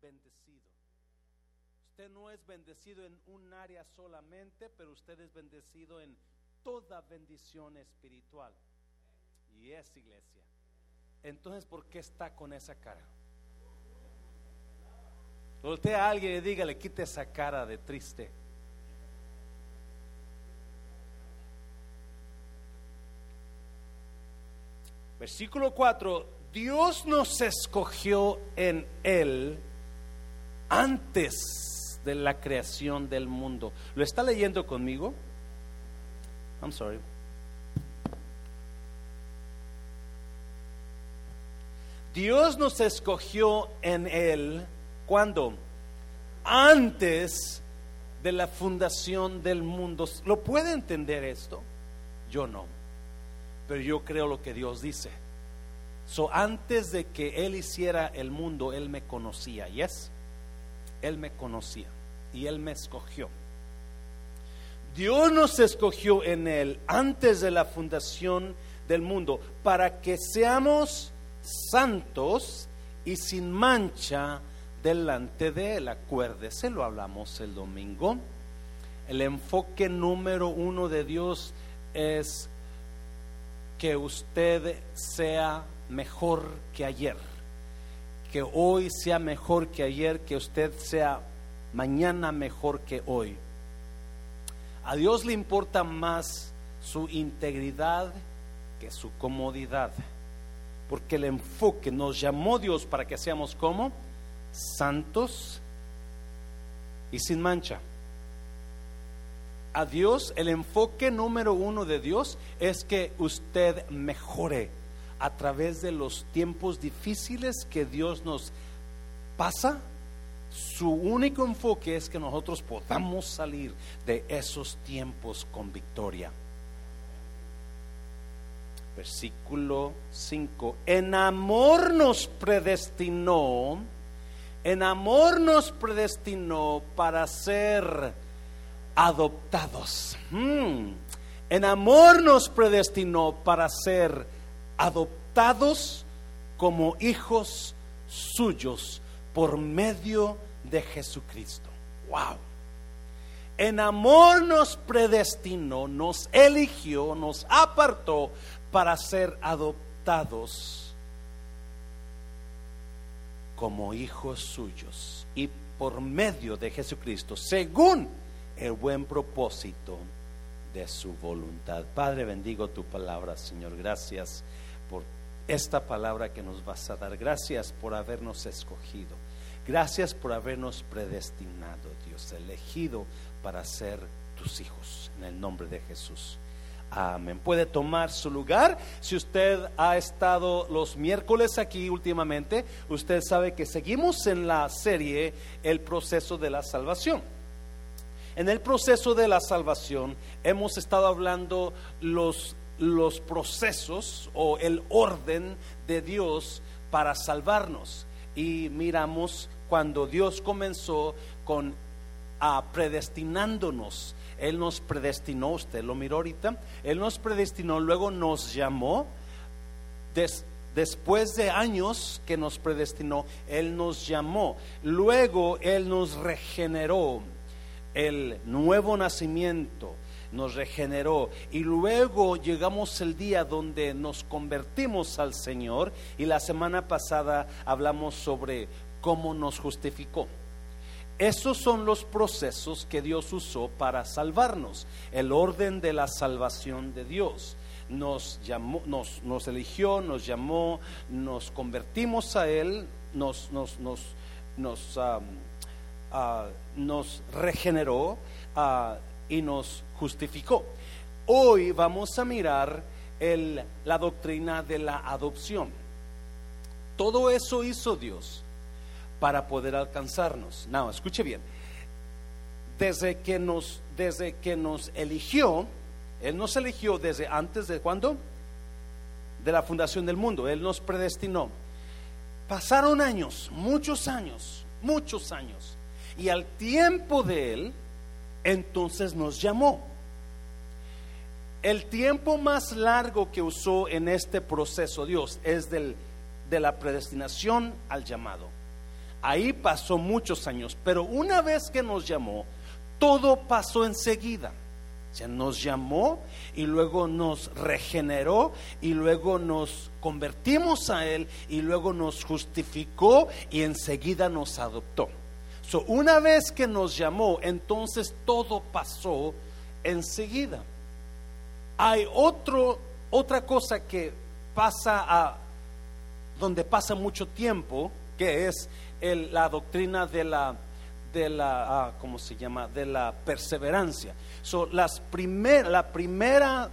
bendecido. Usted no es bendecido en un área solamente, pero usted es bendecido en toda bendición espiritual. Y es iglesia. Entonces, ¿por qué está con esa cara? Voltea a alguien y dígale, quite esa cara de triste. Versículo 4, Dios nos escogió en Él antes de la creación del mundo. ¿Lo está leyendo conmigo? I'm sorry. Dios nos escogió en Él cuando antes de la fundación del mundo. ¿Lo puede entender esto? Yo no. Pero yo creo lo que Dios dice. So antes de que él hiciera el mundo, él me conocía. Yes. Él me conocía y él me escogió. Dios nos escogió en él antes de la fundación del mundo para que seamos santos y sin mancha delante de Él. Acuérdese, lo hablamos el domingo. El enfoque número uno de Dios es que usted sea mejor que ayer. Que hoy sea mejor que ayer, que usted sea mañana mejor que hoy. A Dios le importa más su integridad que su comodidad. Porque el enfoque nos llamó Dios para que seamos como santos y sin mancha. A Dios, el enfoque número uno de Dios es que usted mejore a través de los tiempos difíciles que Dios nos pasa. Su único enfoque es que nosotros podamos salir de esos tiempos con victoria. Versículo 5. En amor nos predestinó en amor nos predestinó para ser adoptados. Hmm. En amor nos predestinó para ser adoptados como hijos suyos por medio de Jesucristo. Wow. En amor nos predestinó, nos eligió, nos apartó para ser adoptados como hijos suyos y por medio de Jesucristo, según el buen propósito de su voluntad. Padre, bendigo tu palabra, Señor. Gracias por esta palabra que nos vas a dar. Gracias por habernos escogido. Gracias por habernos predestinado, Dios, elegido para ser tus hijos. En el nombre de Jesús. Amén. Puede tomar su lugar. Si usted ha estado los miércoles aquí últimamente, usted sabe que seguimos en la serie El proceso de la salvación. En el proceso de la salvación hemos estado hablando los, los procesos o el orden de Dios para salvarnos. Y miramos cuando Dios comenzó con a predestinándonos. Él nos predestinó, usted lo miró ahorita, Él nos predestinó, luego nos llamó, después de años que nos predestinó, Él nos llamó, luego Él nos regeneró, el nuevo nacimiento nos regeneró y luego llegamos el día donde nos convertimos al Señor y la semana pasada hablamos sobre cómo nos justificó. Esos son los procesos que Dios usó para salvarnos, el orden de la salvación de Dios. Nos, llamó, nos, eligió, nos llamó, nos convertimos a Él, nos, nos, nos, nos, ah, regeneró ah, y nos justificó. Hoy vamos a mirar la doctrina de la adopción. Todo eso hizo Dios para poder alcanzarnos. No, escuche bien. Desde que nos, desde que nos eligió, Él nos eligió desde antes de cuándo? De la fundación del mundo. Él nos predestinó. Pasaron años, muchos años, muchos años. Y al tiempo de Él, entonces nos llamó. El tiempo más largo que usó en este proceso Dios es del, de la predestinación al llamado Ahí pasó muchos años, pero una vez que nos llamó, todo pasó enseguida. O sea, nos llamó y luego nos regeneró y luego nos convertimos a Él y luego nos justificó y enseguida nos adoptó. So, una vez que nos llamó, entonces todo pasó enseguida. Hay otro, otra cosa que pasa a donde pasa mucho tiempo, que es la doctrina de la de la, ah, ¿cómo se llama? De la perseverancia. So, las primer, la primera,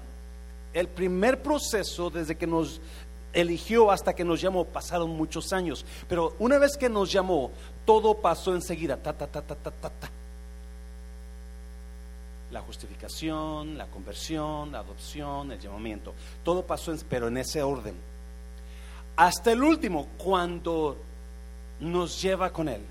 el primer proceso desde que nos eligió hasta que nos llamó pasaron muchos años, pero una vez que nos llamó, todo pasó enseguida, ta, ta, ta, ta, ta, ta, ta. La justificación, la conversión, la adopción, el llamamiento, todo pasó, pero en ese orden. Hasta el último, cuando nos lleva con Él.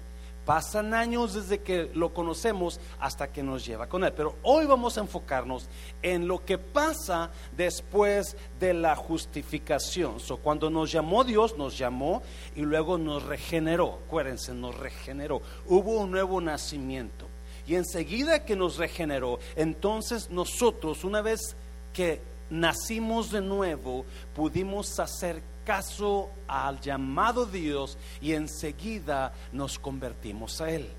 Pasan años desde que lo conocemos hasta que nos lleva con Él. Pero hoy vamos a enfocarnos en lo que pasa después de la justificación. So, cuando nos llamó Dios, nos llamó y luego nos regeneró. Acuérdense, nos regeneró. Hubo un nuevo nacimiento. Y enseguida que nos regeneró, entonces nosotros, una vez que nacimos de nuevo, pudimos hacer caso al llamado de Dios y enseguida nos convertimos a Él.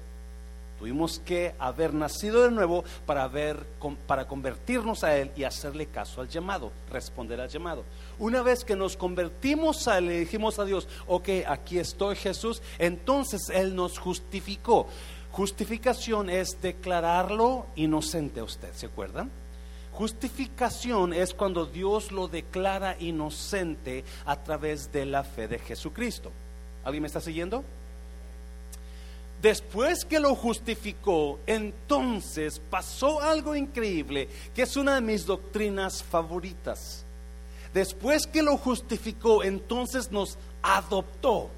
Tuvimos que haber nacido de nuevo para, ver, para convertirnos a Él y hacerle caso al llamado, responder al llamado. Una vez que nos convertimos a Él, le dijimos a Dios, ok, aquí estoy Jesús, entonces Él nos justificó. Justificación es declararlo inocente a usted, ¿se acuerdan? Justificación es cuando Dios lo declara inocente a través de la fe de Jesucristo. ¿Alguien me está siguiendo? Después que lo justificó, entonces pasó algo increíble, que es una de mis doctrinas favoritas. Después que lo justificó, entonces nos adoptó.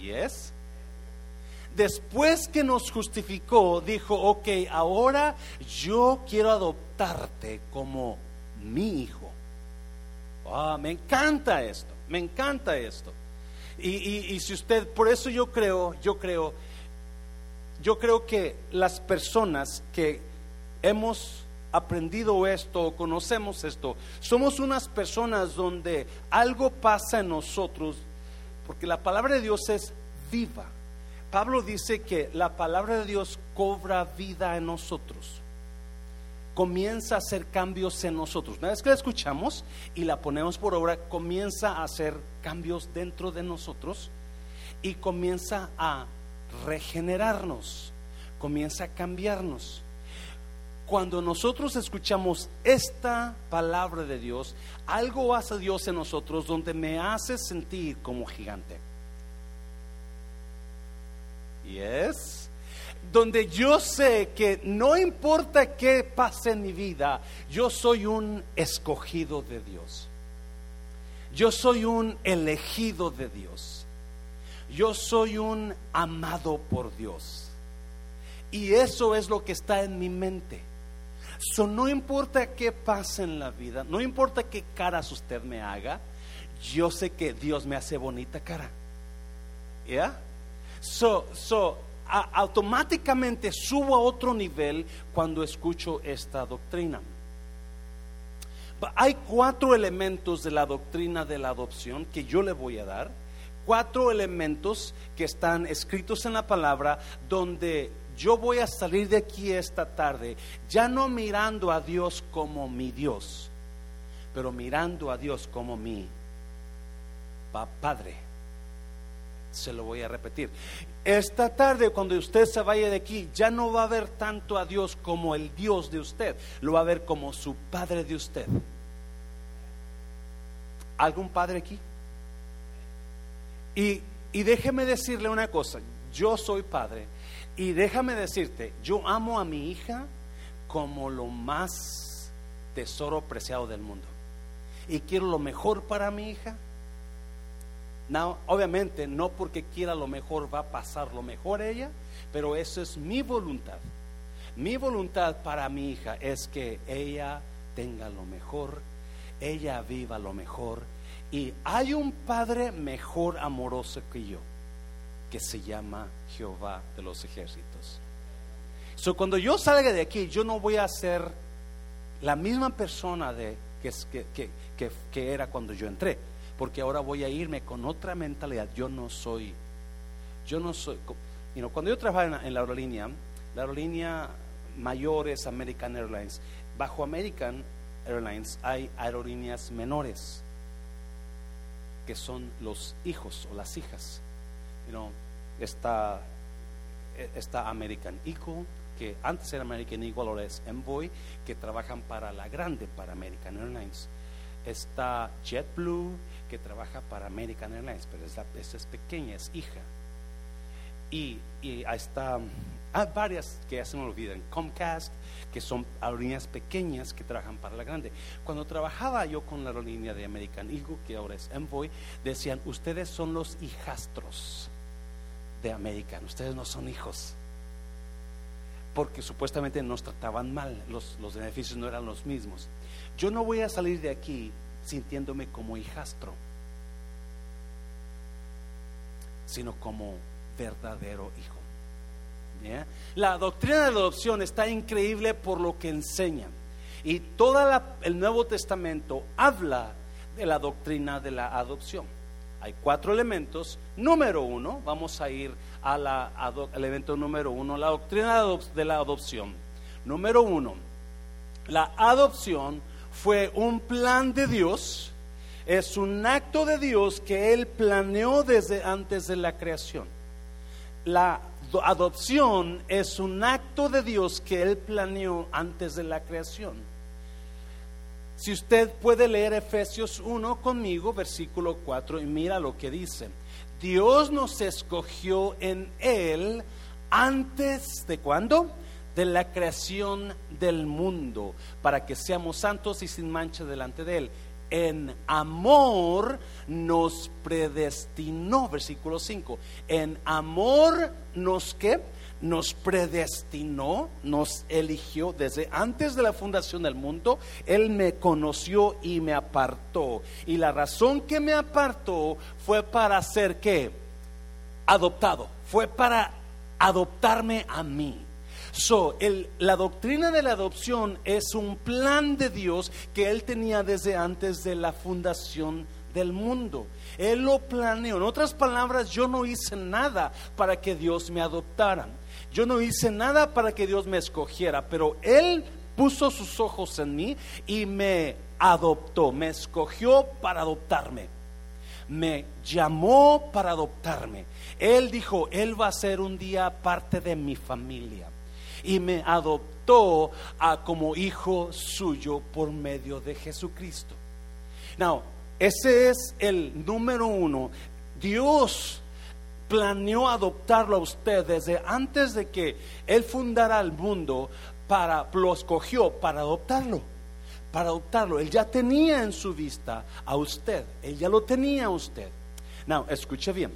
¿Y es? Después que nos justificó, dijo, ok, ahora yo quiero adoptarte como mi hijo. Ah, me encanta esto, me encanta esto. Y, y, si usted, por eso yo creo, yo creo, yo creo que las personas que hemos aprendido esto, conocemos esto, somos unas personas donde algo pasa en nosotros, porque la palabra de Dios es viva. Pablo dice que la palabra de Dios cobra vida en nosotros. Comienza a hacer cambios en nosotros. Una vez que la escuchamos y la ponemos por obra, comienza a hacer cambios dentro de nosotros y comienza a regenerarnos, comienza a cambiarnos. Cuando nosotros escuchamos esta palabra de Dios, algo hace Dios en nosotros donde me hace sentir como gigante es donde yo sé que no importa qué pase en mi vida, yo soy un escogido de Dios. Yo soy un elegido de Dios. Yo soy un amado por Dios. Y eso es lo que está en mi mente. So, no importa qué pase en la vida, no importa qué caras usted me haga, yo sé que Dios me hace bonita cara. ¿Ya? So, so automáticamente subo a otro nivel cuando escucho esta doctrina. Hay cuatro elementos de la doctrina de la adopción que yo le voy a dar. Cuatro elementos que están escritos en la palabra donde yo voy a salir de aquí esta tarde ya no mirando a Dios como mi Dios, pero mirando a Dios como mi Padre se lo voy a repetir. Esta tarde, cuando usted se vaya de aquí, ya no va a ver tanto a Dios como el Dios de usted, lo va a ver como su Padre de usted. ¿Algún padre aquí? Y, y déjeme decirle una cosa, yo soy padre y déjame decirte, yo amo a mi hija como lo más tesoro preciado del mundo. Y quiero lo mejor para mi hija no, obviamente, no porque quiera lo mejor va a pasar lo mejor ella, pero eso es mi voluntad. Mi voluntad para mi hija es que ella tenga lo mejor, ella viva lo mejor. Y hay un padre mejor amoroso que yo. que se llama Jehová de los ejércitos. So, cuando yo salga de aquí, yo no voy a ser la misma persona de, que, que, que, era cuando yo entré, porque ahora voy a irme con otra mentalidad. Yo no soy, yo no soy, cuando yo trabajaba en, la aerolínea, la aerolínea mayor es American Airlines. Bajo American Airlines hay aerolíneas menores, que son los hijos o las hijas. está, está American Eagle, que antes era American Eagle, ahora es Envoy, que trabajan para la grande, para American Airlines. Está JetBlue, que trabaja para American Airlines, pero esa, es pequeña, es hija. Y, y está, hay varias que ya se me olvidan, Comcast, que son aerolíneas pequeñas que trabajan para la grande. Cuando trabajaba yo con la aerolínea de American Eagle, que ahora es Envoy, decían, ustedes son los hijastros de American, ustedes no son hijos porque supuestamente nos trataban mal, los, beneficios no eran los mismos. Yo no voy a salir de aquí sintiéndome como hijastro, sino como verdadero hijo. La doctrina de la adopción está increíble por lo que enseña. Y todo el Nuevo Testamento habla de la doctrina de la adopción. Hay cuatro elementos. Número uno, vamos a ir al evento número uno, la doctrina de la adopción. Número uno, la adopción fue un plan de Dios, es un acto de Dios que Él planeó desde antes de la creación. La adopción es un acto de Dios que Él planeó antes de la creación. Si usted puede leer Efesios 1 conmigo, versículo 4, y mira lo que dice. Dios nos escogió en Él antes de cuándo? De la creación del mundo, para que seamos santos y sin mancha delante de Él. En amor nos predestinó, versículo 5. En amor nos que nos predestinó, nos eligió desde antes de la fundación del mundo. Él me conoció y me apartó. Y la razón que me apartó fue para ser que adoptado, fue para adoptarme a mí. So, la doctrina de la adopción es un plan de Dios que Él tenía desde antes de la fundación del mundo. Él lo planeó. En otras palabras, yo no hice nada para que Dios me adoptara. Yo no hice nada para que Dios me escogiera, pero Él puso sus ojos en mí y me adoptó, me escogió para adoptarme. Me llamó para adoptarme. Él dijo, Él va a ser un día parte de mi familia. Y me adoptó a, como hijo suyo por medio de Jesucristo. Now, ese es el número uno. Dios planeó adoptarlo a usted desde antes de que Él fundara el mundo, para, lo escogió para adoptarlo. Para adoptarlo. Él ya tenía en su vista a usted. Él ya lo tenía a usted. Now, escuche bien.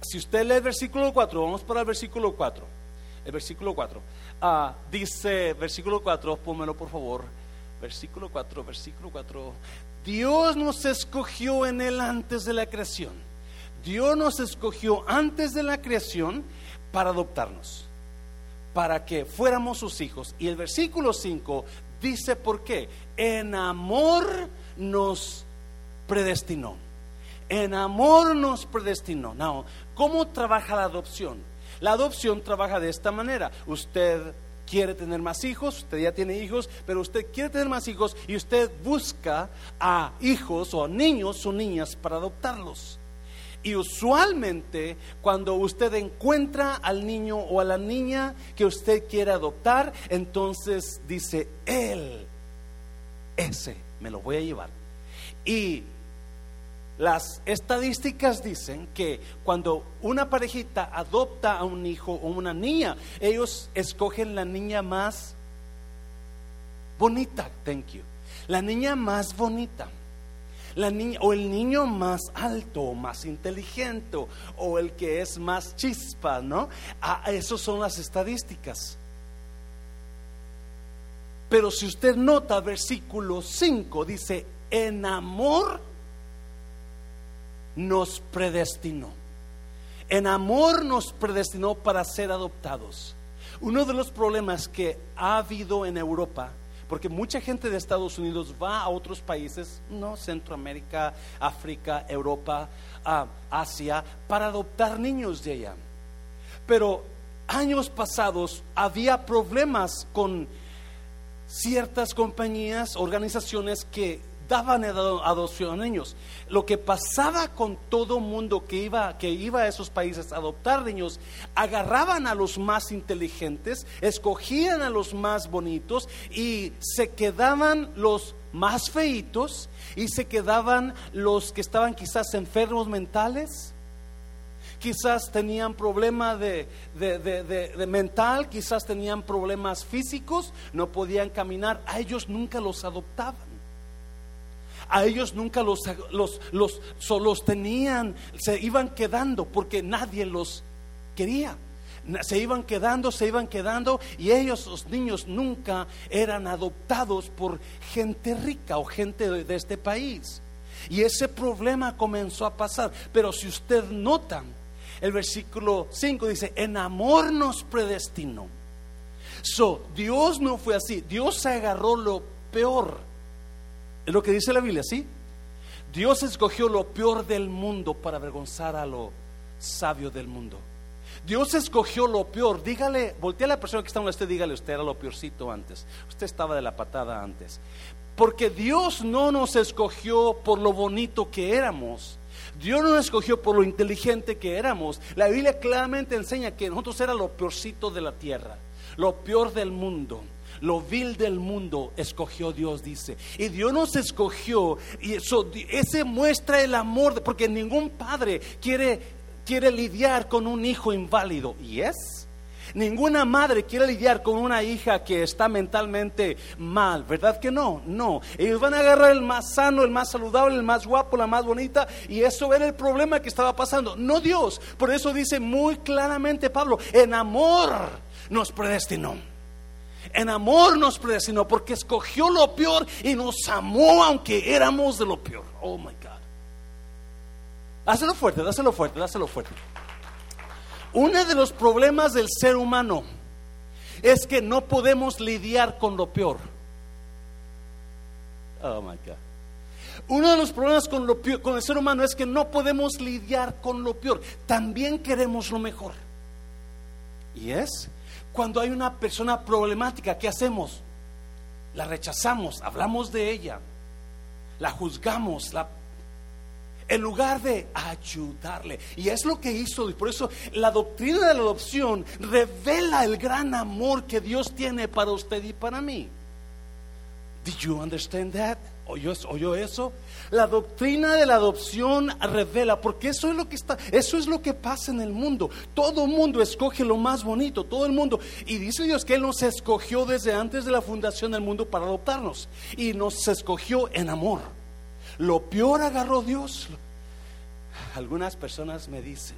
Si usted lee el versículo 4, vamos para el versículo 4. El versículo 4. Ah, dice, versículo 4, pónmelo por favor. Versículo 4, versículo 4. Dios nos escogió en Él antes de la creación Dios nos escogió antes de la creación para adoptarnos, para que fuéramos sus hijos. Y el versículo 5 dice por qué. En amor nos predestinó. En amor nos predestinó. Now, ¿cómo trabaja la adopción? La adopción trabaja de esta manera. Usted quiere tener más hijos, usted ya tiene hijos, pero usted quiere tener más hijos y usted busca a hijos o a niños o niñas para adoptarlos. Y usualmente cuando usted encuentra al niño o a la niña que usted quiere adoptar, entonces dice, él, ese, me lo voy a llevar. Y las estadísticas dicen que cuando una parejita adopta a un hijo o una niña, ellos escogen la niña más bonita, thank you, la niña más bonita la niña, o el niño más alto, más inteligente, o el que es más chispa, ¿no? Ah, esas son las estadísticas. Pero si usted nota versículo 5, dice, en amor nos predestinó. En amor nos predestinó para ser adoptados. Uno de los problemas que ha habido en Europa, porque mucha gente de Estados Unidos va a otros países, no Centroamérica, África, Europa, Asia, para adoptar niños de allá. Pero años pasados había problemas con ciertas compañías, organizaciones que daban adopción a niños. Lo que pasaba con todo mundo que iba, que iba a esos países a adoptar niños, agarraban a los más inteligentes, escogían a los más bonitos y se quedaban los más feitos y se quedaban los que estaban quizás enfermos mentales quizás tenían problemas de, mental, quizás tenían problemas físicos, no podían caminar, a ellos nunca los adoptaban. A ellos nunca los, los, los, tenían, se iban quedando porque nadie los quería se iban quedando, se iban quedando y ellos, los niños, nunca eran adoptados por gente rica o gente de, este país. Y ese problema comenzó a pasar. Pero si usted nota, el versículo 5 dice, en amor nos predestinó. So, Dios no fue así, Dios agarró lo peor. Es lo que dice la Biblia, ¿sí? Dios escogió lo peor del mundo para avergonzar a lo sabio del mundo. Dios escogió lo peor. Dígale, voltea a la persona que está a usted, dígale, usted era lo peorcito antes. Usted estaba de la patada antes. Porque Dios no nos escogió por lo bonito que éramos. Dios no nos escogió por lo inteligente que éramos. La Biblia claramente enseña que nosotros era lo peorcito de la tierra, lo peor del mundo. Lo vil del mundo escogió Dios, dice. Y Dios nos escogió. Y eso, ese muestra el amor, porque ningún padre quiere, quiere lidiar con un hijo inválido. ¿Y es? Ninguna madre quiere lidiar con una hija que está mentalmente mal, ¿verdad que no? No. Ellos van a agarrar el más sano, el más saludable, el más guapo, la más bonita, y eso era el problema que estaba pasando. No Dios. Por eso dice muy claramente Pablo, en amor nos predestinó. En amor nos predestinó porque escogió lo peor y nos amó aunque éramos de lo peor. Oh my God. Dáselo fuerte, dáselo fuerte, dáselo fuerte. Uno de los problemas del ser humano es que no podemos lidiar con lo peor. Oh my God. Uno de los problemas con, lo con el ser humano es que no podemos lidiar con lo peor. También queremos lo mejor. Y es cuando hay una persona problemática, ¿qué hacemos? La rechazamos, hablamos de ella, la juzgamos, la en lugar de ayudarle. Y es lo que hizo. Y por eso la doctrina de la adopción revela el gran amor que Dios tiene para usted y para mí. Did you understand that? ¿Oyó, ¿Oyó, eso? La doctrina de la adopción revela, porque eso es lo que está, eso es lo que pasa en el mundo. Todo mundo escoge lo más bonito, todo el mundo. Y dice Dios que Él nos escogió desde antes de la fundación del mundo para adoptarnos. Y nos escogió en amor. Lo peor agarró Dios. Algunas personas me dicen,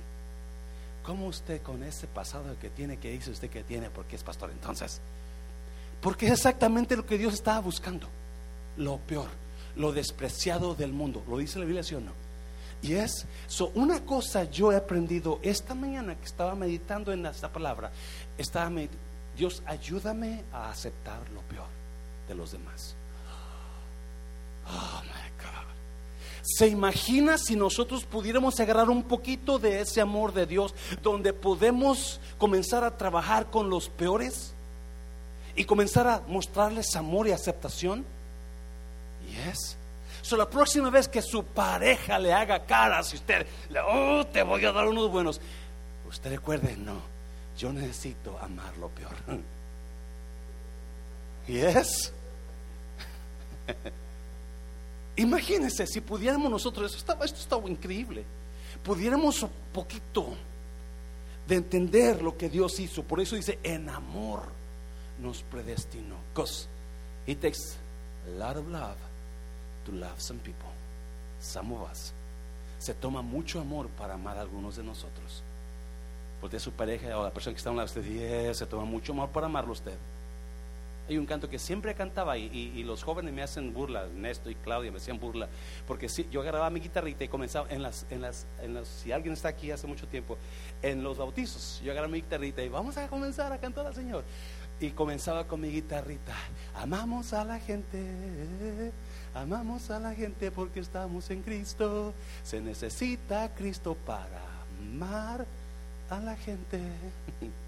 ¿cómo usted con ese pasado que tiene, que dice usted que tiene, porque es pastor entonces? Porque es exactamente lo que Dios estaba buscando. Lo peor, lo despreciado del mundo. ¿Lo dice la Biblia, sí o no? Y es, una cosa yo he aprendido esta mañana que estaba meditando en esta palabra, estaba Dios ayúdame a aceptar lo peor de los demás. Oh my God. ¿Se imagina si nosotros pudiéramos agarrar un poquito de ese amor de Dios donde podemos comenzar a trabajar con los peores y comenzar a mostrarles amor y aceptación? Yes. So, la próxima vez que su pareja le haga caras y usted, oh, te voy a dar unos buenos, usted recuerde, no, yo necesito amar lo peor. Yes. Imagínense si pudiéramos nosotros, esto estaba, esto estaba increíble, pudiéramos un poquito de entender lo que Dios hizo. Por eso dice, en amor nos predestinó. Because it takes a lot of love to love some people. Some of us. Se toma mucho amor para amar a algunos de nosotros. Porque su pareja o la persona que está a un lado usted, se toma mucho amor para amarlo usted. Hay un canto que siempre cantaba y, y, los jóvenes me hacen burla, Ernesto y Claudia me hacían burla, porque si, yo agarraba mi guitarrita y comenzaba en las, en las, en las, si alguien está aquí hace mucho tiempo, en los bautizos, yo agarraba mi guitarrita y vamos a comenzar a cantar al Señor. Y comenzaba con mi guitarrita, amamos a la gente, amamos a la gente porque estamos en Cristo, se necesita Cristo para amar a la gente.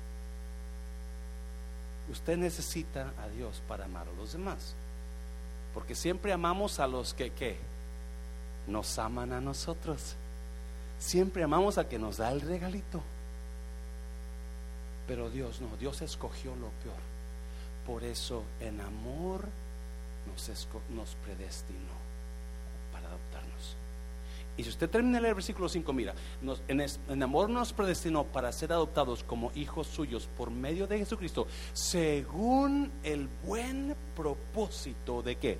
Usted necesita a Dios para amar a los demás. Porque siempre amamos a los que, nos aman a nosotros. Siempre amamos al que nos da el regalito. Pero Dios no, Dios escogió lo peor. Por eso en amor nos, predestinó para adoptarnos. Y si usted termina el versículo 5, mira, en, amor nos predestinó para ser adoptados como hijos suyos por medio de Jesucristo, según el buen propósito de que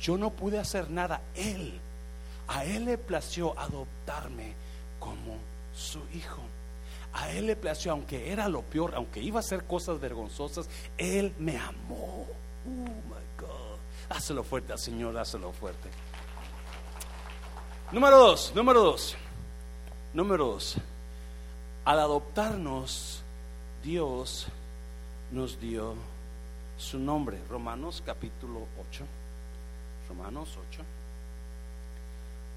yo no pude hacer nada, Él, a Él le plació adoptarme como su hijo. A Él le plació, aunque era lo peor, aunque iba a hacer cosas vergonzosas, Él me amó. Oh my God. Fuerte al Señor, hácelo fuerte. Número dos, número dos, número dos. Al adoptarnos, Dios nos dio su nombre. Romanos capítulo 8. Romanos 8,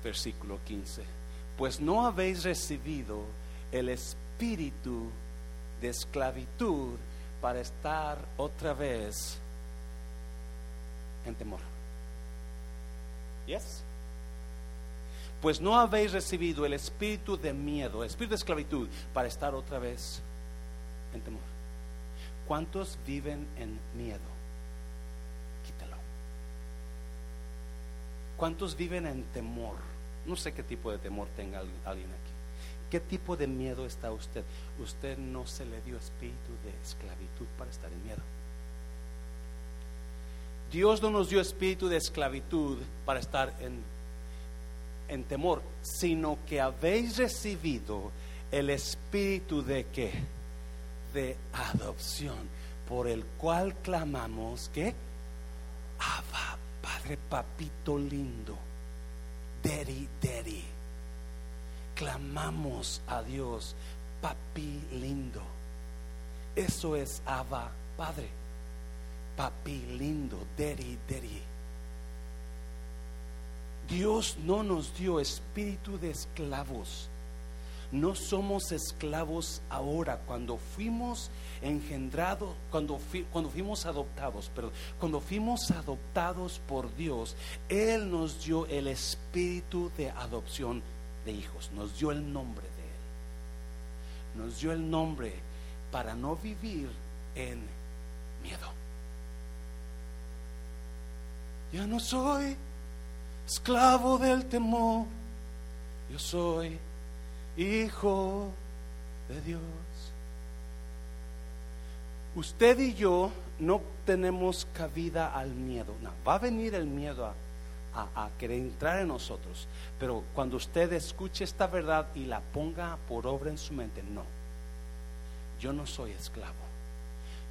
versículo 15. Pues no habéis recibido el espíritu de esclavitud para estar otra vez en temor. Yes pues no habéis recibido el espíritu de miedo, el espíritu de esclavitud, para estar otra vez en temor. ¿Cuántos viven en miedo? Quítalo. ¿Cuántos viven en temor? No sé qué tipo de temor tenga alguien aquí. ¿Qué tipo de miedo está usted? Usted no se le dio espíritu de esclavitud para estar en miedo. Dios no nos dio espíritu de esclavitud para estar en en temor, sino que habéis recibido el espíritu de qué? De adopción, por el cual clamamos que Abba, Padre Papito lindo, Daddy, Daddy. Clamamos a Dios, Papi lindo. Eso es Abba, Padre. Papi lindo, Daddy, Daddy. Dios no nos dio espíritu de esclavos. No somos esclavos ahora cuando fuimos engendrados, cuando, cuando fuimos adoptados, pero cuando fuimos adoptados por Dios, Él nos dio el espíritu de adopción de hijos, nos dio el nombre de Él, nos dio el nombre para no vivir en miedo. Ya no soy esclavo del temor, yo soy hijo de Dios. Usted y yo no tenemos cabida al miedo. Va a venir el miedo a, querer entrar en nosotros. Pero cuando usted escuche esta verdad y la ponga por obra en su mente, no. Yo no soy esclavo.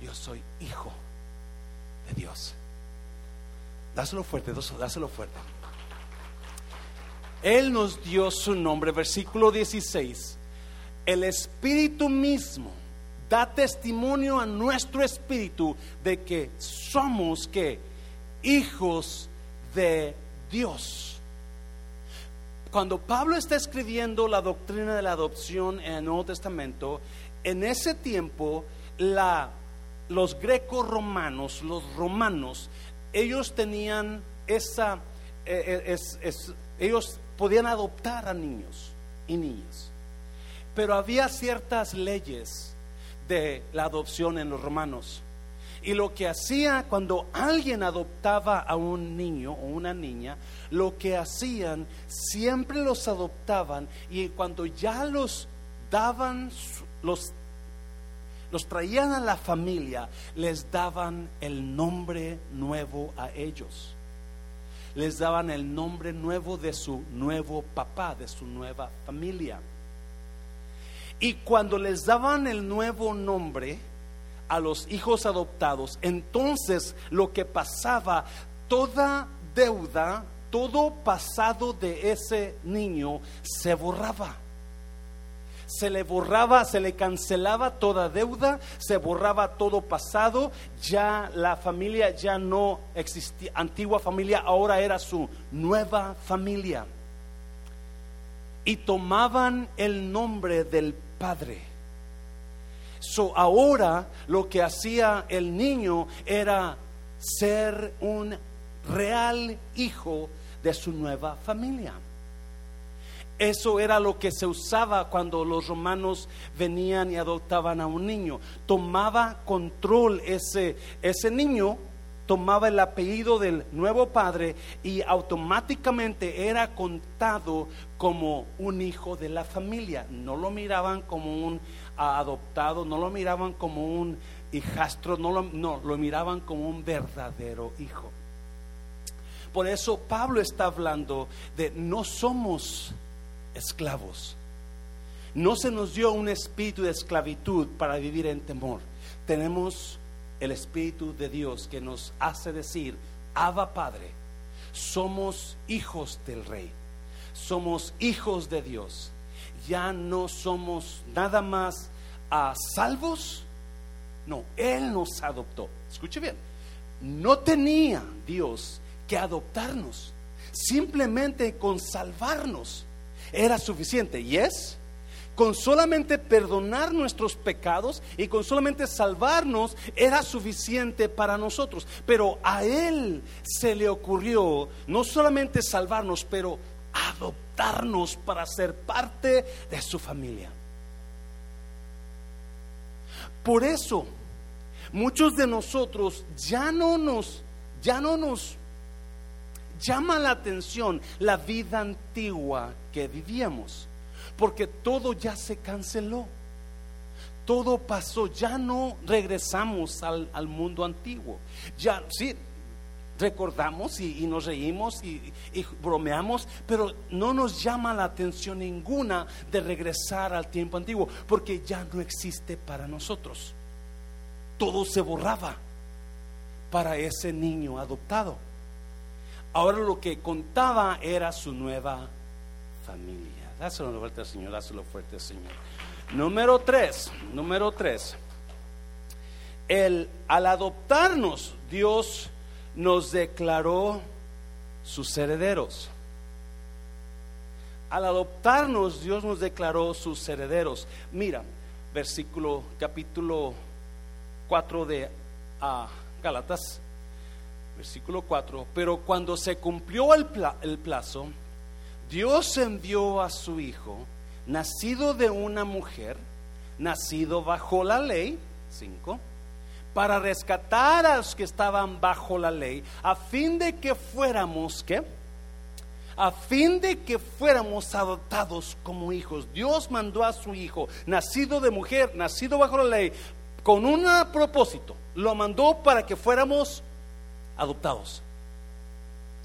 Yo soy hijo de Dios. Dáselo fuerte, dáselo fuerte. Él nos dio su nombre, versículo 16. El Espíritu mismo da testimonio a nuestro espíritu de que somos que hijos de Dios. Cuando Pablo está escribiendo la doctrina de la adopción en el Nuevo Testamento, en ese tiempo la, los greco romanos, los romanos, ellos tenían esa, eh, eh, es, ellos podían adoptar a niños y niñas. Pero había ciertas leyes de la adopción en los romanos. Y lo que hacía cuando alguien adoptaba a un niño o una niña, lo que hacían, siempre los adoptaban y cuando ya los daban, los, los traían a la familia, les daban el nombre nuevo a ellos les daban el nombre nuevo de su nuevo papá, de su nueva familia. Y cuando les daban el nuevo nombre a los hijos adoptados, entonces lo que pasaba, toda deuda, todo pasado de ese niño se borraba se le borraba, se le cancelaba toda deuda, se borraba todo pasado, ya la familia ya no existía, antigua familia ahora era su nueva familia. Y tomaban el nombre del Padre. So ahora lo que hacía el niño era ser un real hijo de su nueva familia. Eso era lo que se usaba cuando los romanos venían y adoptaban a un niño. Tomaba control ese, ese niño, tomaba el apellido del nuevo padre y automáticamente era contado como un hijo de la familia. No lo miraban como un adoptado, no lo miraban como un hijastro, no lo, no, lo miraban como un verdadero hijo. Por eso Pablo está hablando de no somos esclavos. No se nos dio un espíritu de esclavitud para vivir en temor. Tenemos el espíritu de Dios que nos hace decir, Abba Padre, somos hijos del Rey, somos hijos de Dios. Ya no somos nada más a salvos. No, Él nos adoptó. Escuche bien, no tenía Dios que adoptarnos, simplemente con salvarnos era suficiente. ¿Y es? Con solamente perdonar nuestros pecados y con solamente salvarnos era suficiente para nosotros. Pero a Él se le ocurrió no solamente salvarnos, pero adoptarnos para ser parte de su familia. Por eso, muchos de nosotros ya no nos, ya no nos llama la atención la vida antigua que vivíamos, porque todo ya se canceló, todo pasó, ya no regresamos al, mundo antiguo, ya sí. Recordamos y, nos reímos y, y bromeamos, pero no nos llama la atención ninguna de regresar al tiempo antiguo, porque ya no existe para nosotros. Todo se borraba para ese niño adoptado. Ahora lo que contaba era su nueva familia. Dáselo fuerte al Señor, dáselo fuerte al Señor. Número tres, número tres. El, al adoptarnos, Dios nos declaró sus herederos. Al adoptarnos, Dios nos declaró sus herederos. Mira, versículo, capítulo 4 de uh, Gálatas versículo 4, pero cuando se cumplió el, plazo, Dios envió a su Hijo, nacido de una mujer, nacido bajo la ley, 5, para rescatar a los que estaban bajo la ley, a fin de que fuéramos. A fin de que fuéramos adoptados como hijos. Dios mandó a su Hijo, nacido de mujer, nacido bajo la ley, con un propósito. Lo mandó para que fuéramos adoptados.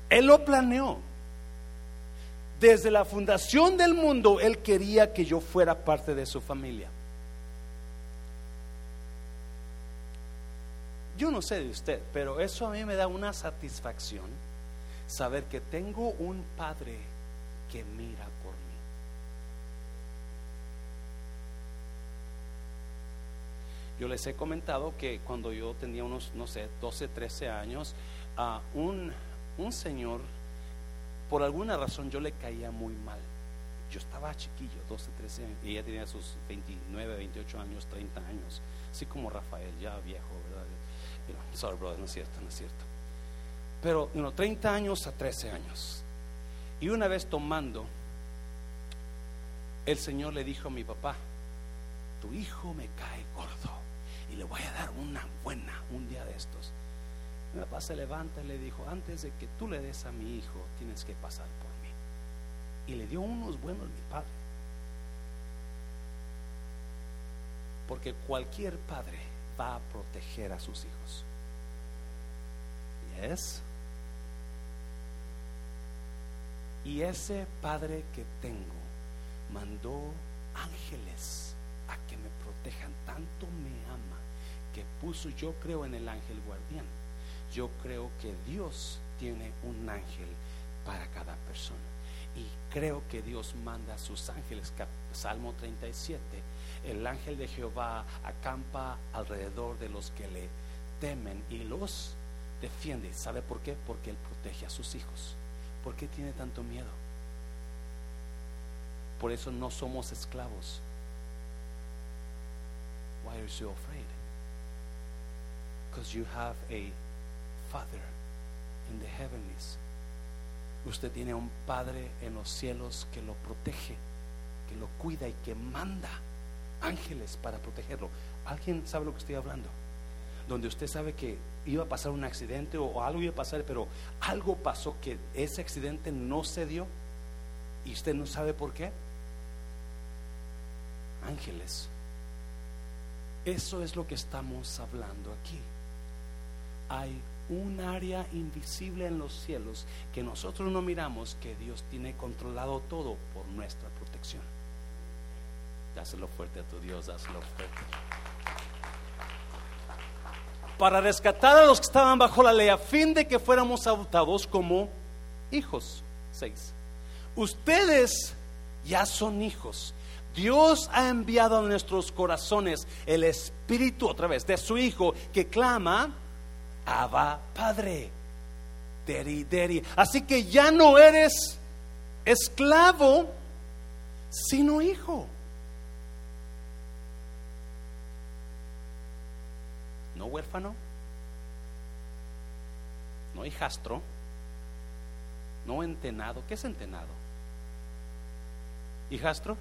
Él lo planeó. Desde la fundación del mundo, Él quería que yo fuera parte de su familia. Yo no sé de usted, pero eso a mí me da una satisfacción saber que tengo un padre que mira por mí. Yo les he comentado que cuando yo tenía unos, no sé, 12, 13 años, a un, un señor, por alguna razón yo le caía muy mal. Yo estaba chiquillo, 12, 13 años, y ella tenía sus 29, 28 años, 30 años, así como Rafael, ya viejo, ¿verdad? sorry, brother, no es cierto, no es cierto. Pero, you 30 años a 13 años. Y una vez tomando, el Señor le dijo a mi papá, tu hijo me cae gordo y le voy a dar una buena un día de estos. Mi papá se levanta y le dijo, antes de que tú le des a mi hijo, tienes que pasar por mí. Y le dio unos buenos mi padre. Porque cualquier padre va a proteger a sus hijos. ¿Yes? Y ese padre que tengo mandó ángeles a que me protejan. Tanto me ama que puso, yo creo en el ángel guardián. Yo creo que Dios tiene un ángel para cada persona. Y creo que Dios manda a sus ángeles. Salmo 37. El ángel de Jehová acampa alrededor de los que le temen y los defiende. ¿Sabe por qué? Porque Él protege a sus hijos. ¿Por qué tiene tanto miedo? Por eso no somos esclavos. Why are you afraid? Because you have a Father in the heavenlies. Usted tiene un Padre en los cielos que lo protege, que lo cuida y que manda ángeles para protegerlo. ¿Alguien sabe lo que estoy hablando? Donde usted sabe que iba a pasar un accidente o algo iba a pasar, pero algo pasó que ese accidente no se dio y usted no sabe por qué. Ángeles. Eso es lo que estamos hablando aquí. Hay un área invisible en los cielos que nosotros no miramos, que Dios tiene controlado todo por nuestra protección. Dáselo fuerte a tu Dios, dáselo fuerte. Para rescatar a los que estaban bajo la ley, a fin de que fuéramos adoptados como hijos. Seis. Ustedes ya son hijos. Dios ha enviado a nuestros corazones el Espíritu otra vez de su Hijo que clama Abba Padre. Deri, deri. Así que ya no eres esclavo, sino hijo. No huérfano, no hijastro, no entenado. ¿Qué es entenado? ¿Hijastro?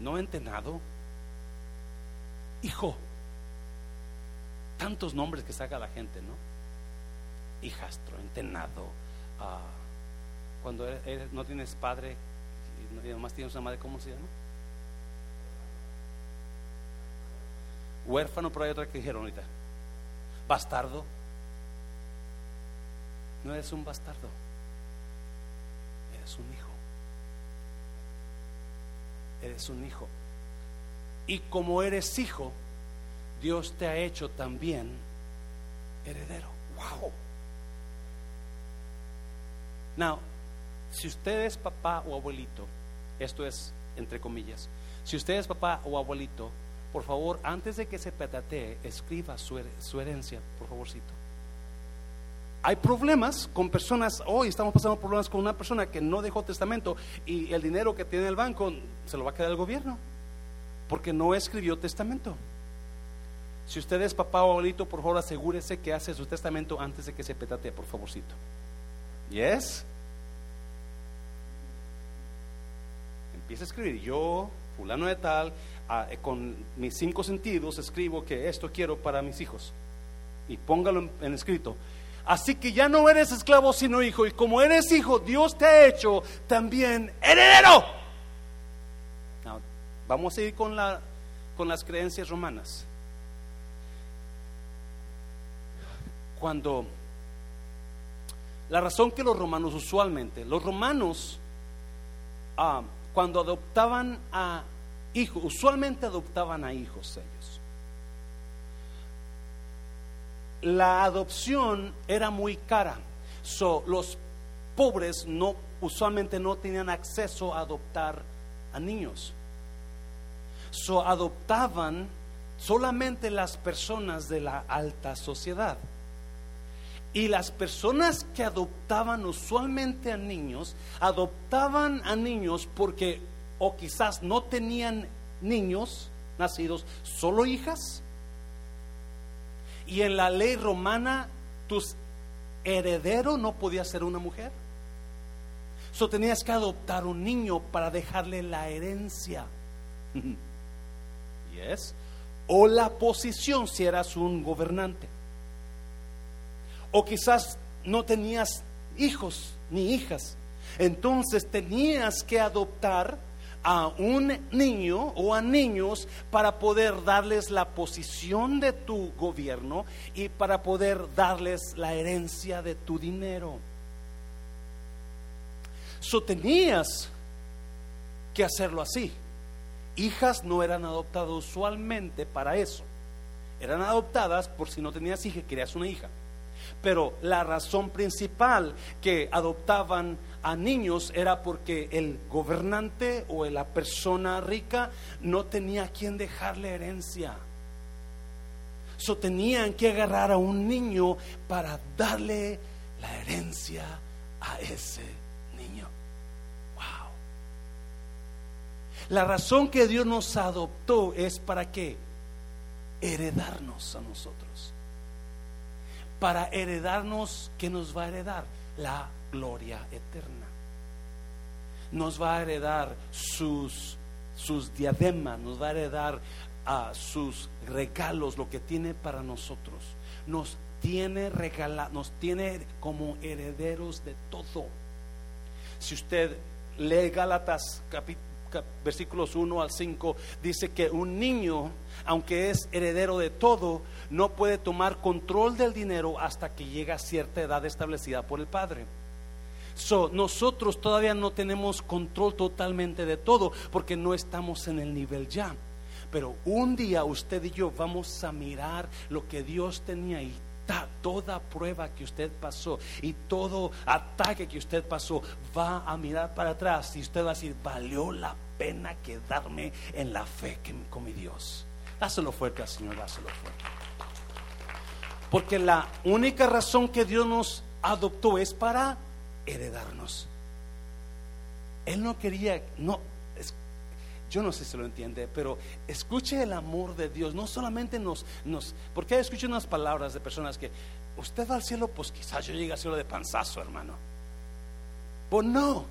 No entenado. Hijo tantos nombres que saca la gente, ¿no? Hijastro, entenado, ah, cuando no tienes padre y nomás tienes una madre, ¿cómo se llama? Huérfano, pero hay otra que dijeron ahorita. Bastardo. No eres un bastardo, eres un hijo. Eres un hijo. Y como eres hijo, Dios te ha hecho también heredero. Wow. Now, si usted es papá o abuelito, esto es entre comillas, si usted es papá o abuelito, por favor, antes de que se petatee, escriba su, su herencia, por favorcito. Hay problemas con personas, hoy estamos pasando problemas con una persona que no dejó testamento y el dinero que tiene el banco se lo va a quedar el gobierno, porque no escribió testamento. Si usted es papá o abuelito, por favor asegúrese que hace su testamento antes de que se petate, por favorcito. ¿Yes? Empieza a escribir, yo, fulano de tal, ah, eh, con mis cinco sentidos escribo que esto quiero para mis hijos. Y póngalo en, escrito. Así que ya no eres esclavo sino hijo. Y como eres hijo, Dios te ha hecho también heredero. vamos a ir con, la, con las creencias romanas. cuando la razón que los romanos usualmente, los romanos ah, cuando adoptaban a hijos, usualmente adoptaban a hijos ellos. La adopción era muy cara, so, los pobres no usualmente no tenían acceso a adoptar a niños. So adoptaban solamente las personas de la alta sociedad. Y las personas que adoptaban usualmente a niños, adoptaban a niños porque o quizás no tenían niños nacidos, solo hijas. Y en la ley romana, tu heredero no podía ser una mujer. So tenías que adoptar un niño para dejarle la herencia. yes. O la posición si eras un gobernante. O quizás no tenías hijos ni hijas. Entonces tenías que adoptar a un niño o a niños para poder darles la posición de tu gobierno y para poder darles la herencia de tu dinero. So tenías que hacerlo así. Hijas no eran adoptadas usualmente para eso. Eran adoptadas por si no tenías hija, querías una hija. Pero la razón principal que adoptaban a niños era porque el gobernante o la persona rica no tenía a quien dejarle herencia. So tenían que agarrar a un niño para darle la herencia a ese niño. Wow. La razón que Dios nos adoptó es para qué? Heredarnos a nosotros. Para heredarnos, ¿qué nos va a heredar? La gloria eterna. Nos va a heredar sus, sus diademas, nos va a heredar a sus regalos, lo que tiene para nosotros. Nos tiene regala, nos tiene como herederos de todo. Si usted lee Gálatas versículos 1 al 5, dice que un niño, aunque es heredero de todo, no puede tomar control del dinero hasta que llega a cierta edad establecida por el padre. So, nosotros todavía no tenemos control totalmente de todo porque no estamos en el nivel ya. Pero un día usted y yo vamos a mirar lo que Dios tenía y toda prueba que usted pasó y todo ataque que usted pasó va a mirar para atrás y usted va a decir, valió la pena quedarme en la fe con mi Dios. Dáselo fuerte al Señor, dáselo fuerte. Porque la única razón que Dios nos adoptó es para heredarnos. Él no quería, no, yo no sé si lo entiende, pero escuche el amor de Dios. No solamente nos, nos porque escucho unas palabras de personas que usted va al cielo, pues quizás yo llegue al cielo de panzazo, hermano. Pues no,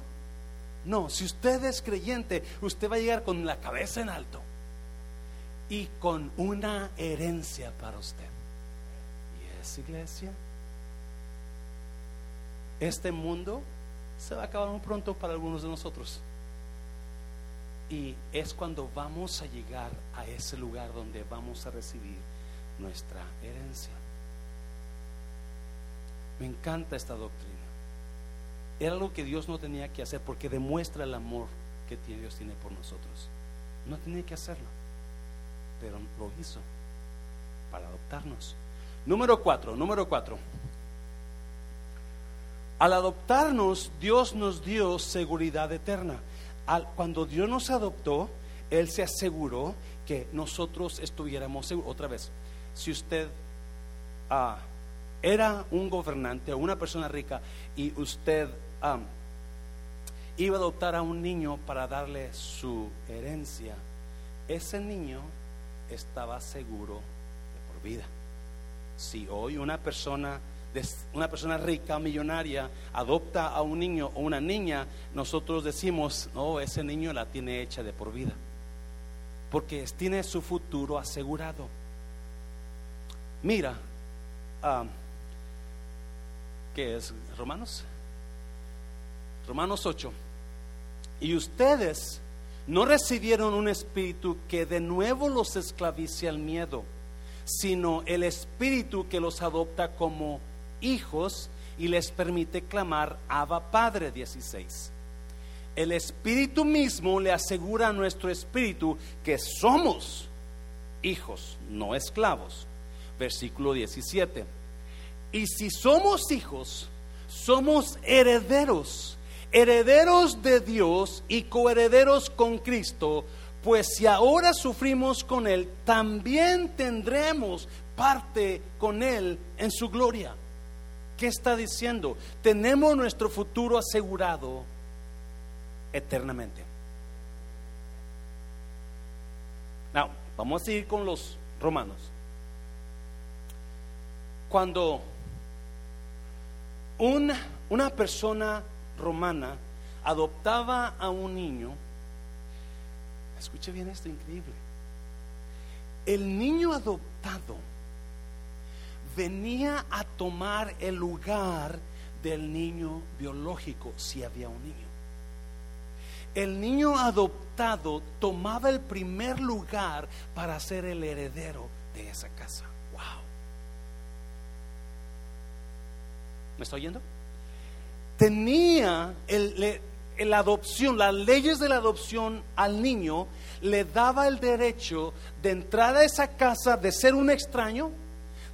no, si usted es creyente, usted va a llegar con la cabeza en alto y con una herencia para usted. ¿Y es iglesia? Este mundo se va a acabar muy pronto para algunos de nosotros. Y es cuando vamos a llegar a ese lugar donde vamos a recibir nuestra herencia. Me encanta esta doctrina. Era algo que Dios no tenía que hacer porque demuestra el amor que Dios tiene por nosotros. No tenía que hacerlo, pero lo hizo para adoptarnos. Número cuatro, número cuatro. Al adoptarnos, Dios nos dio seguridad eterna cuando Dios nos adoptó, Él se aseguró que nosotros estuviéramos seguros. Otra vez, si usted ah, era un gobernante o una persona rica y usted iba a adoptar a un niño para darle su herencia, ese niño estaba seguro de por vida. Si hoy una persona una persona rica, millonaria, adopta a un niño o una niña, nosotros decimos, no, ese niño la tiene hecha de por vida. Porque tiene su futuro asegurado. Mira, uh, ¿qué es? Romanos. Romanos 8. Y ustedes no recibieron un espíritu que de nuevo los esclavice al miedo, sino el espíritu que los adopta como hijos y les permite clamar Abba Padre 16. El Espíritu mismo le asegura a nuestro espíritu que somos hijos, no esclavos. Versículo 17. Y si somos hijos, somos herederos, herederos de Dios y coherederos con Cristo, pues si ahora sufrimos con Él, también tendremos parte con Él en su gloria. ¿Qué está diciendo? Tenemos nuestro futuro asegurado eternamente. Now, vamos a seguir con los romanos. Cuando una, una persona romana adoptaba a un niño, escuche bien esto increíble, el niño adoptado venía a tomar el lugar del niño biológico, si había un niño. El niño adoptado tomaba el primer lugar para ser el heredero de esa casa. Wow. ¿Me está oyendo? Tenía el, la adopción, las leyes de la adopción al niño le daba el derecho de entrar a esa casa, de ser un extraño,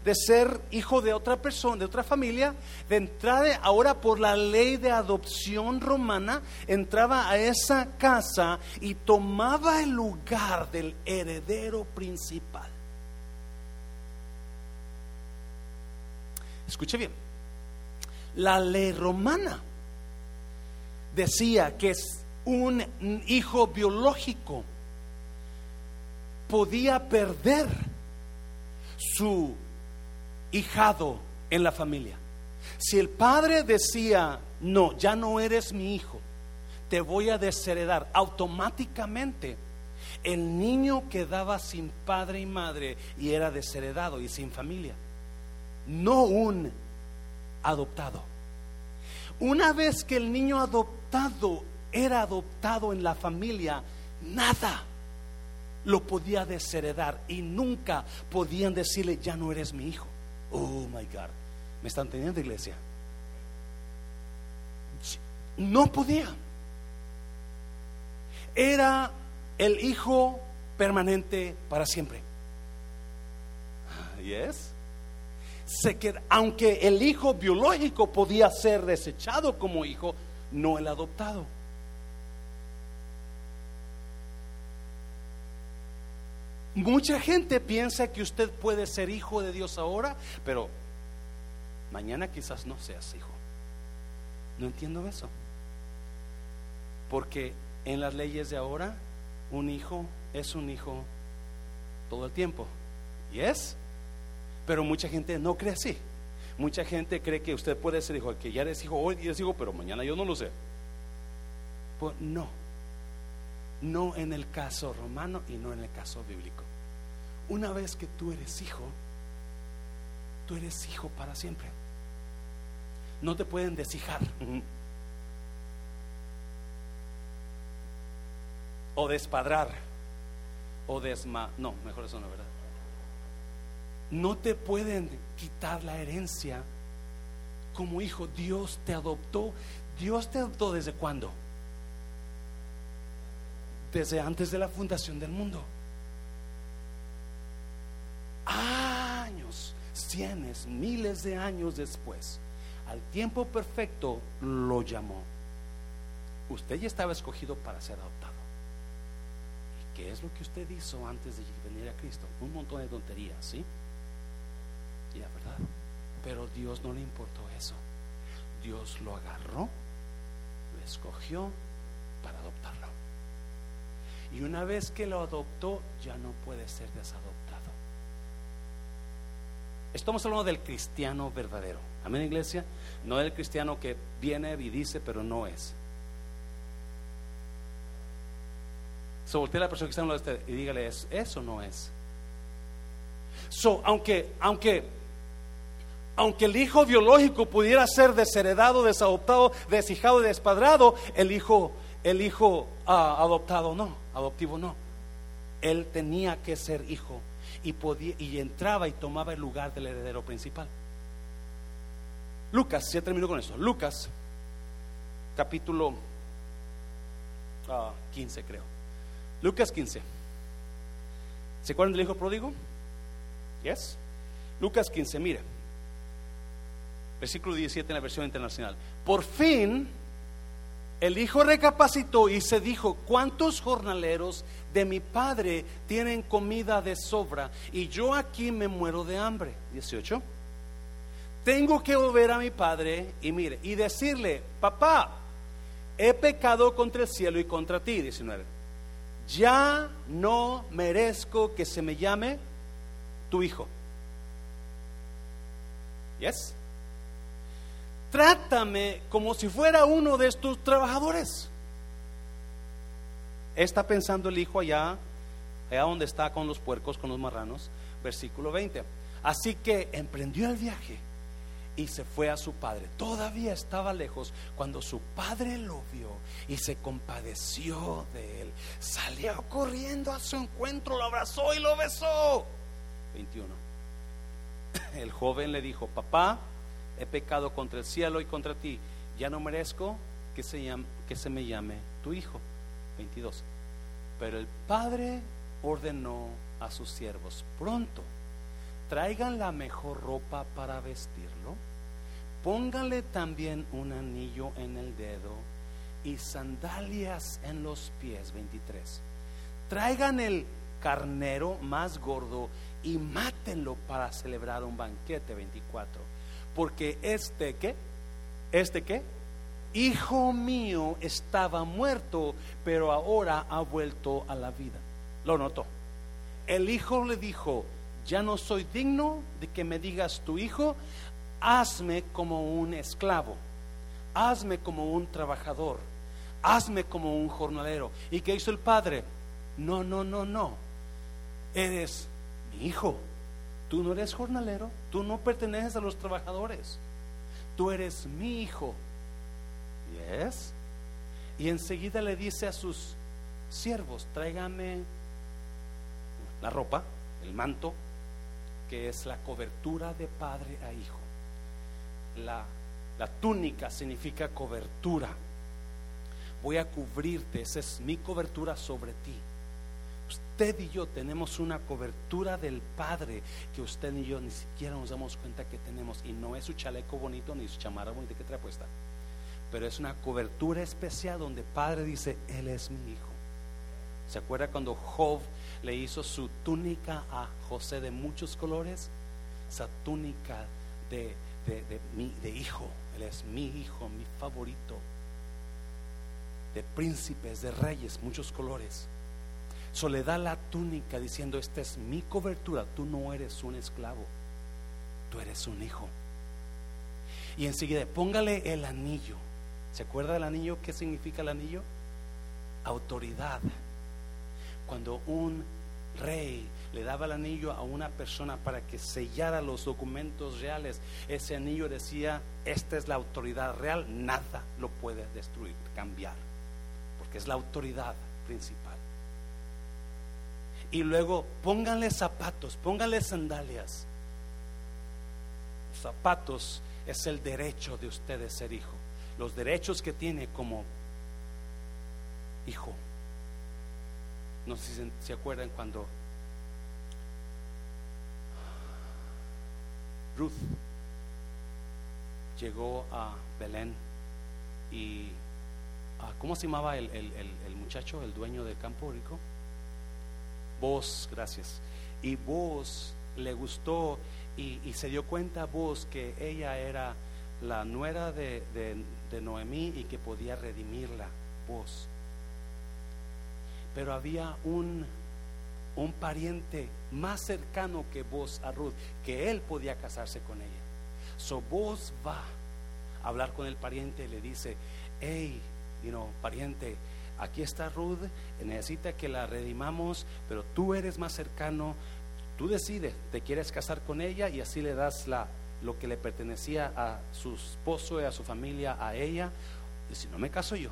de ser hijo de otra persona, de otra familia, de entrar ahora por la ley de adopción romana, entraba a esa casa y tomaba el lugar del heredero principal. Escuche bien, la ley romana decía que un hijo biológico podía perder su hijado en la familia. Si el padre decía, no, ya no eres mi hijo, te voy a desheredar, automáticamente el niño quedaba sin padre y madre y era desheredado y sin familia, no un adoptado. Una vez que el niño adoptado era adoptado en la familia, nada lo podía desheredar y nunca podían decirle, ya no eres mi hijo. Oh my God. ¿Me están teniendo iglesia? No podía. Era el hijo permanente para siempre. Yes. Se queda, aunque el hijo biológico podía ser desechado como hijo, no el adoptado. Mucha gente piensa que usted puede ser hijo de Dios ahora, pero mañana quizás no seas hijo. No entiendo eso. Porque en las leyes de ahora, un hijo es un hijo todo el tiempo. ¿Y es? Pero mucha gente no cree así. Mucha gente cree que usted puede ser hijo, que ya eres hijo hoy y es hijo, pero mañana yo no lo sé. Pues no no en el caso romano y no en el caso bíblico. Una vez que tú eres hijo, tú eres hijo para siempre. No te pueden deshijar. O despadrar. O desma... No, mejor eso no, ¿verdad? No te pueden quitar la herencia como hijo. Dios te adoptó. Dios te adoptó desde cuándo? Desde antes de la fundación del mundo. Años, cienes, miles de años después, al tiempo perfecto lo llamó. Usted ya estaba escogido para ser adoptado. ¿Y qué es lo que usted hizo antes de venir a Cristo? Un montón de tonterías, ¿sí? Ya, ¿verdad? Pero Dios no le importó eso. Dios lo agarró, lo escogió para adoptarlo. Y una vez que lo adoptó, ya no puede ser desadoptado. Estamos hablando del cristiano verdadero. Amén, iglesia. No del cristiano que viene y dice, pero no es. So, voltea a la persona que está de usted y dígale, ¿es, ¿eso no es? So, aunque, aunque, aunque el hijo biológico pudiera ser desheredado, desadoptado, deshijado despadrado, el hijo, el hijo ah, adoptado no adoptivo no. Él tenía que ser hijo y, podía, y entraba y tomaba el lugar del heredero principal. Lucas, ya termino con eso. Lucas, capítulo 15, ah, creo. Lucas 15. ¿Se acuerdan del hijo pródigo? Yes. Lucas 15, mire. Versículo 17 en la versión internacional. Por fin el hijo recapacitó y se dijo, ¿cuántos jornaleros de mi padre tienen comida de sobra y yo aquí me muero de hambre? 18. Tengo que volver a mi padre y mire, y decirle, papá, he pecado contra el cielo y contra ti, 19. Ya no merezco que se me llame tu hijo. ¿Yes? Trátame como si fuera uno de estos trabajadores. Está pensando el hijo allá, allá donde está con los puercos, con los marranos, versículo 20. Así que emprendió el viaje y se fue a su padre. Todavía estaba lejos cuando su padre lo vio y se compadeció de él. Salió corriendo a su encuentro, lo abrazó y lo besó. 21. El joven le dijo, papá, he pecado contra el cielo y contra ti, ya no merezco que se, que se me llame tu hijo. 22. Pero el padre ordenó a sus siervos, pronto, traigan la mejor ropa para vestirlo, pónganle también un anillo en el dedo y sandalias en los pies, 23. Traigan el carnero más gordo y mátenlo para celebrar un banquete, 24. Porque este, ¿qué? ¿Este qué? Hijo mío estaba muerto, pero ahora ha vuelto a la vida. Lo notó. El hijo le dijo, ya no soy digno de que me digas tu hijo, hazme como un esclavo, hazme como un trabajador, hazme como un jornalero. ¿Y qué hizo el padre? No, no, no, no. Eres mi hijo. Tú no eres jornalero, tú no perteneces a los trabajadores. Tú eres mi hijo. Yes. Y enseguida le dice a sus siervos, tráigame la ropa, el manto, que es la cobertura de padre a hijo. La, la túnica significa cobertura. Voy a cubrirte, esa es mi cobertura sobre ti. Usted y yo tenemos una cobertura del Padre que usted y yo ni siquiera nos damos cuenta que tenemos. Y no es su chaleco bonito ni su chamarra bonita que trae puesta. Pero es una cobertura especial donde Padre dice, Él es mi hijo. ¿Se acuerda cuando Job le hizo su túnica a José de muchos colores? Esa túnica de, de, de hijo. Él es mi hijo, mi favorito. De príncipes, de reyes, muchos colores. So le da la túnica diciendo, esta es mi cobertura, tú no eres un esclavo, tú eres un hijo. Y enseguida, póngale el anillo. ¿Se acuerda del anillo? ¿Qué significa el anillo? Autoridad. Cuando un rey le daba el anillo a una persona para que sellara los documentos reales, ese anillo decía, esta es la autoridad real, nada lo puede destruir, cambiar, porque es la autoridad principal y luego pónganle zapatos, pónganle sandalias. zapatos es el derecho de usted de ser hijo, los derechos que tiene como hijo. No sé si se acuerdan cuando Ruth llegó a Belén y ah, ¿cómo se llamaba el, el muchacho, el dueño del campo rico? Vos, gracias. Y vos le gustó y, se dio cuenta vos que ella era la nuera de, de, Noemí y que podía redimirla, vos. Pero había un, un pariente más cercano que vos a Ruth, que él podía casarse con ella. So vos va a hablar con el pariente y le dice, hey, you know, pariente, aquí está Ruth, necesita que la redimamos, pero tú eres más cercano, tú decides, te quieres casar con ella y así le das la, lo que le pertenecía a su esposo y a su familia, a ella, y si no me caso yo.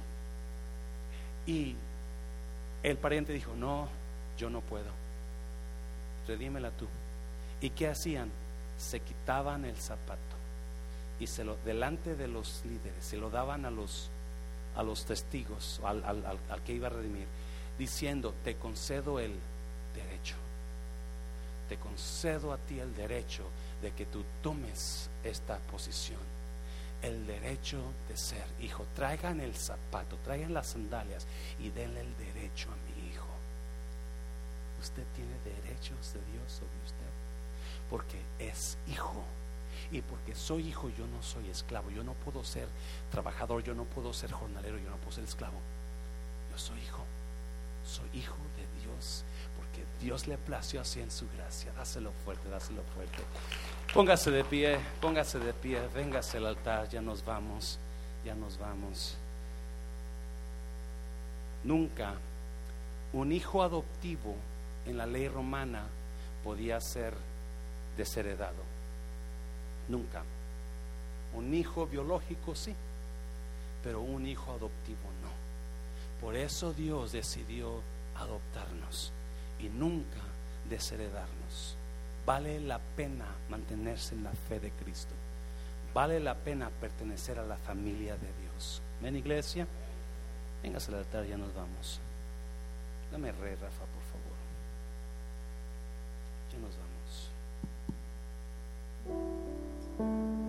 Y el pariente dijo, no, yo no puedo, redímela tú. ¿Y qué hacían? Se quitaban el zapato y se lo delante de los líderes, se lo daban a los a los testigos, al, al, que iba a redimir, diciendo, te concedo el derecho, te concedo a ti el derecho de que tú tomes esta posición, el derecho de ser hijo. Traigan el zapato, traigan las sandalias y denle el derecho a mi hijo. Usted tiene derechos de Dios sobre usted, porque es hijo y porque soy hijo, yo no soy esclavo. Yo no puedo ser trabajador, yo no puedo ser jornalero, yo no puedo ser esclavo. Yo soy hijo. Soy hijo de Dios. Porque Dios le plació así en su gracia. Dáselo fuerte, dáselo fuerte. Póngase de pie, póngase de pie, véngase al altar, ya nos vamos, ya nos vamos. Nunca un hijo adoptivo en la ley romana podía ser desheredado. Nunca. Un hijo biológico sí, pero un hijo adoptivo no. Por eso Dios decidió adoptarnos y nunca desheredarnos. Vale la pena mantenerse en la fe de Cristo. Vale la pena pertenecer a la familia de Dios. Ven iglesia, vengas al altar, ya nos vamos. Dame re, Rafa, por favor. Ya nos vamos. Amen.